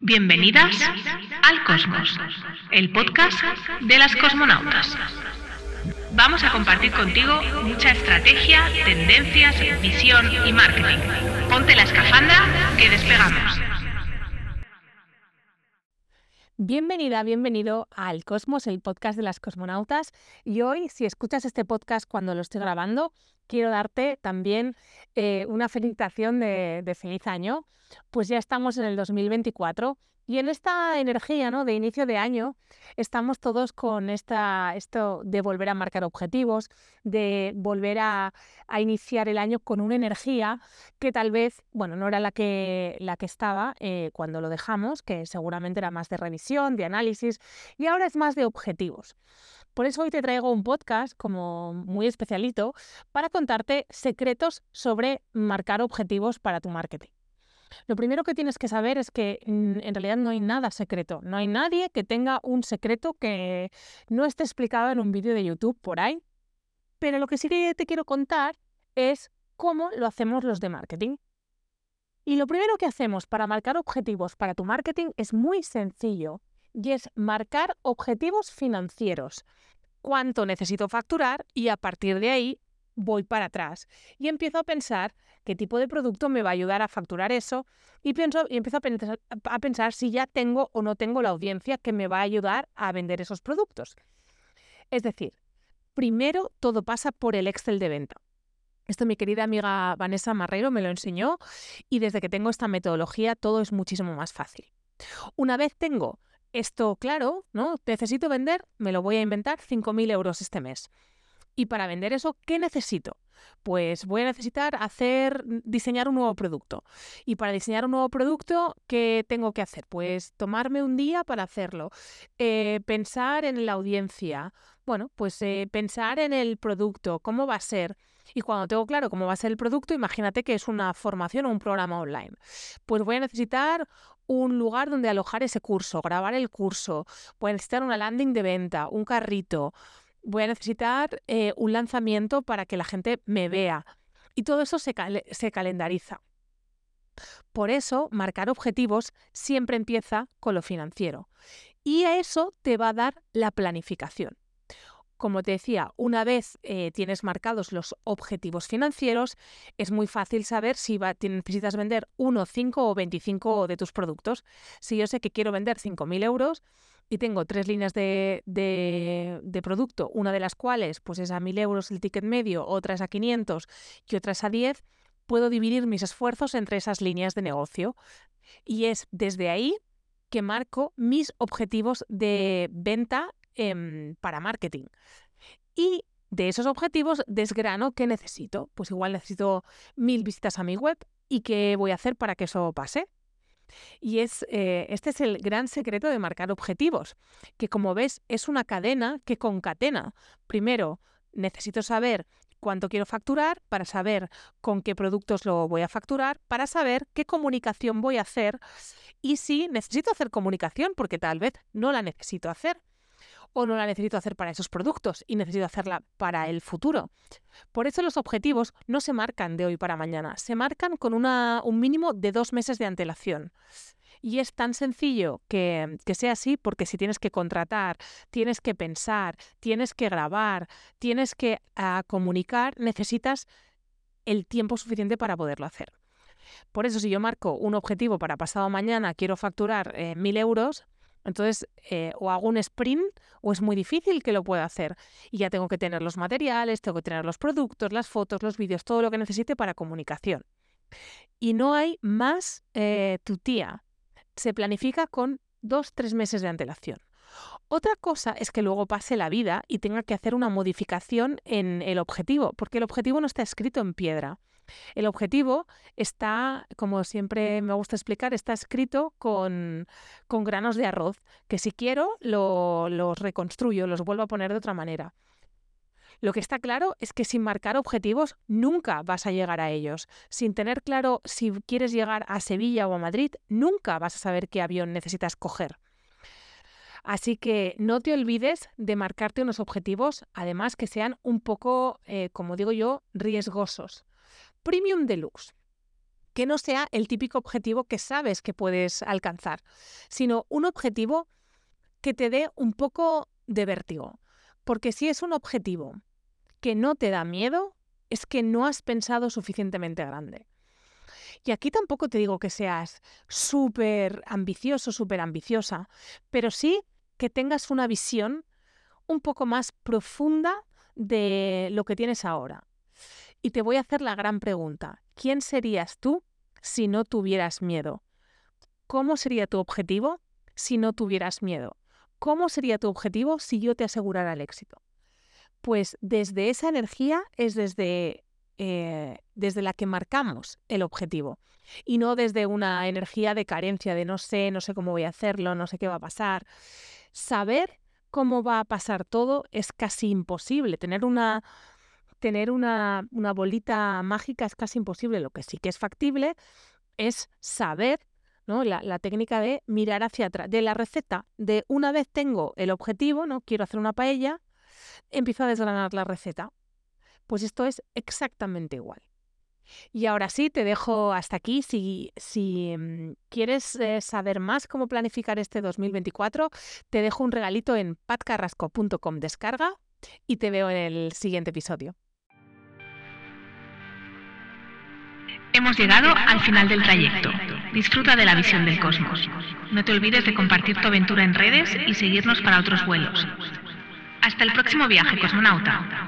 Bienvenidas al Cosmos, el podcast de las cosmonautas. Vamos a compartir contigo mucha estrategia, tendencias, visión y marketing. Ponte la escafandra que despegamos. Bienvenida, bienvenido al Cosmos, el podcast de las cosmonautas. Y hoy, si escuchas este podcast cuando lo estoy grabando, quiero darte también eh, una felicitación de, de feliz año. Pues ya estamos en el 2024 y en esta energía ¿no? de inicio de año estamos todos con esta, esto de volver a marcar objetivos, de volver a, iniciar el año con una energía que tal vez, bueno, no era la que, la que estaba eh, cuando lo dejamos, que seguramente era más de revisión, de análisis, y ahora es más de objetivos. Por eso hoy te traigo un podcast como muy especialito para contarte secretos sobre marcar objetivos para tu marketing. Lo primero que tienes que saber es que mm, en realidad no hay nada secreto. No hay nadie que tenga un secreto que no esté explicado en un vídeo de YouTube por ahí. Pero lo que sí que te quiero contar es cómo lo hacemos los de marketing. Y lo primero que hacemos para marcar objetivos para tu marketing es muy sencillo y es marcar objetivos financieros. Cuánto necesito facturar y a partir de ahí voy para atrás y empiezo a pensar qué tipo de producto me va a ayudar a facturar eso y, pienso, y empiezo a pensar, a pensar si ya tengo o no tengo la audiencia que me va a ayudar a vender esos productos. Es decir, primero todo pasa por el Excel de venta. Esto mi querida amiga Vanessa Marrero me lo enseñó y desde que tengo esta metodología todo es muchísimo más fácil. Una vez tengo esto claro, ¿no? Necesito vender, me lo voy a inventar 5.000 euros este mes. Y para vender eso, ¿qué necesito? Pues voy a necesitar hacer, diseñar un nuevo producto. Y para diseñar un nuevo producto, ¿qué tengo que hacer? Pues tomarme un día para hacerlo. Eh, pensar en la audiencia. Bueno, pues eh, pensar en el producto, cómo va a ser. Y cuando tengo claro cómo va a ser el producto, imagínate que es una formación o un programa online. Pues voy a necesitar un lugar donde alojar ese curso, grabar el curso. Voy a necesitar una landing de venta, un carrito voy a necesitar eh, un lanzamiento para que la gente me vea. Y todo eso se, se calendariza. Por eso, marcar objetivos siempre empieza con lo financiero. Y a eso te va a dar la planificación. Como te decía, una vez eh, tienes marcados los objetivos financieros, es muy fácil saber si necesitas vender 1, 5 o 25 de tus productos. Si yo sé que quiero vender 5.000 euros, y tengo tres líneas de, de, producto, una de las cuales pues es a 1.000 euros el ticket medio, otra es a 500 y otra es a 10, puedo dividir mis esfuerzos entre esas líneas de negocio. Y es desde ahí que marco mis objetivos de venta em, para marketing. Y de esos objetivos desgrano qué necesito. Pues igual necesito mil visitas a mi web y qué voy a hacer para que eso pase. Y es, eh, este es el gran secreto de marcar objetivos, que como ves es una cadena que concatena. Primero, necesito saber cuánto quiero facturar, para saber con qué productos lo voy a facturar, para saber qué comunicación voy a hacer y si necesito hacer comunicación, porque tal vez no la necesito hacer o no la necesito hacer para esos productos y necesito hacerla para el futuro. Por eso los objetivos no se marcan de hoy para mañana, se marcan con un mínimo de dos meses de antelación. Y es tan sencillo que, que, sea así porque si tienes que contratar, tienes que pensar, tienes que grabar, tienes que ah, comunicar, necesitas el tiempo suficiente para poderlo hacer. Por eso si yo marco un objetivo para pasado mañana, quiero facturar eh, mil euros, entonces, eh, o hago un sprint o es muy difícil que lo pueda hacer. Y ya tengo que tener los materiales, tengo que tener los productos, las fotos, los vídeos, todo lo que necesite para comunicación. Y no hay más eh, tu tía. Se planifica con dos, tres meses de antelación. Otra cosa es que luego pase la vida y tenga que hacer una modificación en el objetivo, porque el objetivo no está escrito en piedra. El objetivo está, como siempre me gusta explicar, está escrito con, con granos de arroz, que si quiero lo, los reconstruyo, los vuelvo a poner de otra manera. Lo que está claro es que sin marcar objetivos nunca vas a llegar a ellos. Sin tener claro si quieres llegar a Sevilla o a Madrid, nunca vas a saber qué avión necesitas coger. Así que no te olvides de marcarte unos objetivos, además que sean un poco, eh, como digo yo, riesgosos. Premium Deluxe. que no sea el típico objetivo que sabes que puedes alcanzar, sino un objetivo que te dé un poco de vértigo. Porque si es un objetivo que no te da miedo, es que no has pensado suficientemente grande. Y aquí tampoco te digo que seas súper ambicioso, súper ambiciosa, pero sí que tengas una visión un poco más profunda de lo que tienes ahora. Y te voy a hacer la gran pregunta. ¿Quién serías tú si no tuvieras miedo? ¿Cómo sería tu objetivo si no tuvieras miedo? ¿Cómo sería tu objetivo si yo te asegurara el éxito? Pues desde esa energía es desde, eh, desde la que marcamos el objetivo y no desde una energía de carencia, de no sé, no sé cómo voy a hacerlo, no sé qué va a pasar. Saber cómo va a pasar todo es casi imposible. Tener una, tener una, bolita mágica es casi imposible. Lo que sí que es factible es saber ¿no? La, técnica de mirar hacia atrás, de la receta, de una vez tengo el objetivo, ¿no? Quiero hacer una paella, empiezo a desgranar la receta. Pues esto es exactamente igual. Y ahora sí, te dejo hasta aquí. Si, si mm, quieres eh, saber más cómo planificar este 2024, te dejo un regalito en patcarrasco.com descarga y te veo en el siguiente episodio. Hemos llegado al final del trayecto. Disfruta de la visión del cosmos. No te olvides de compartir tu aventura en redes y seguirnos para otros vuelos. Hasta el próximo viaje, cosmonauta.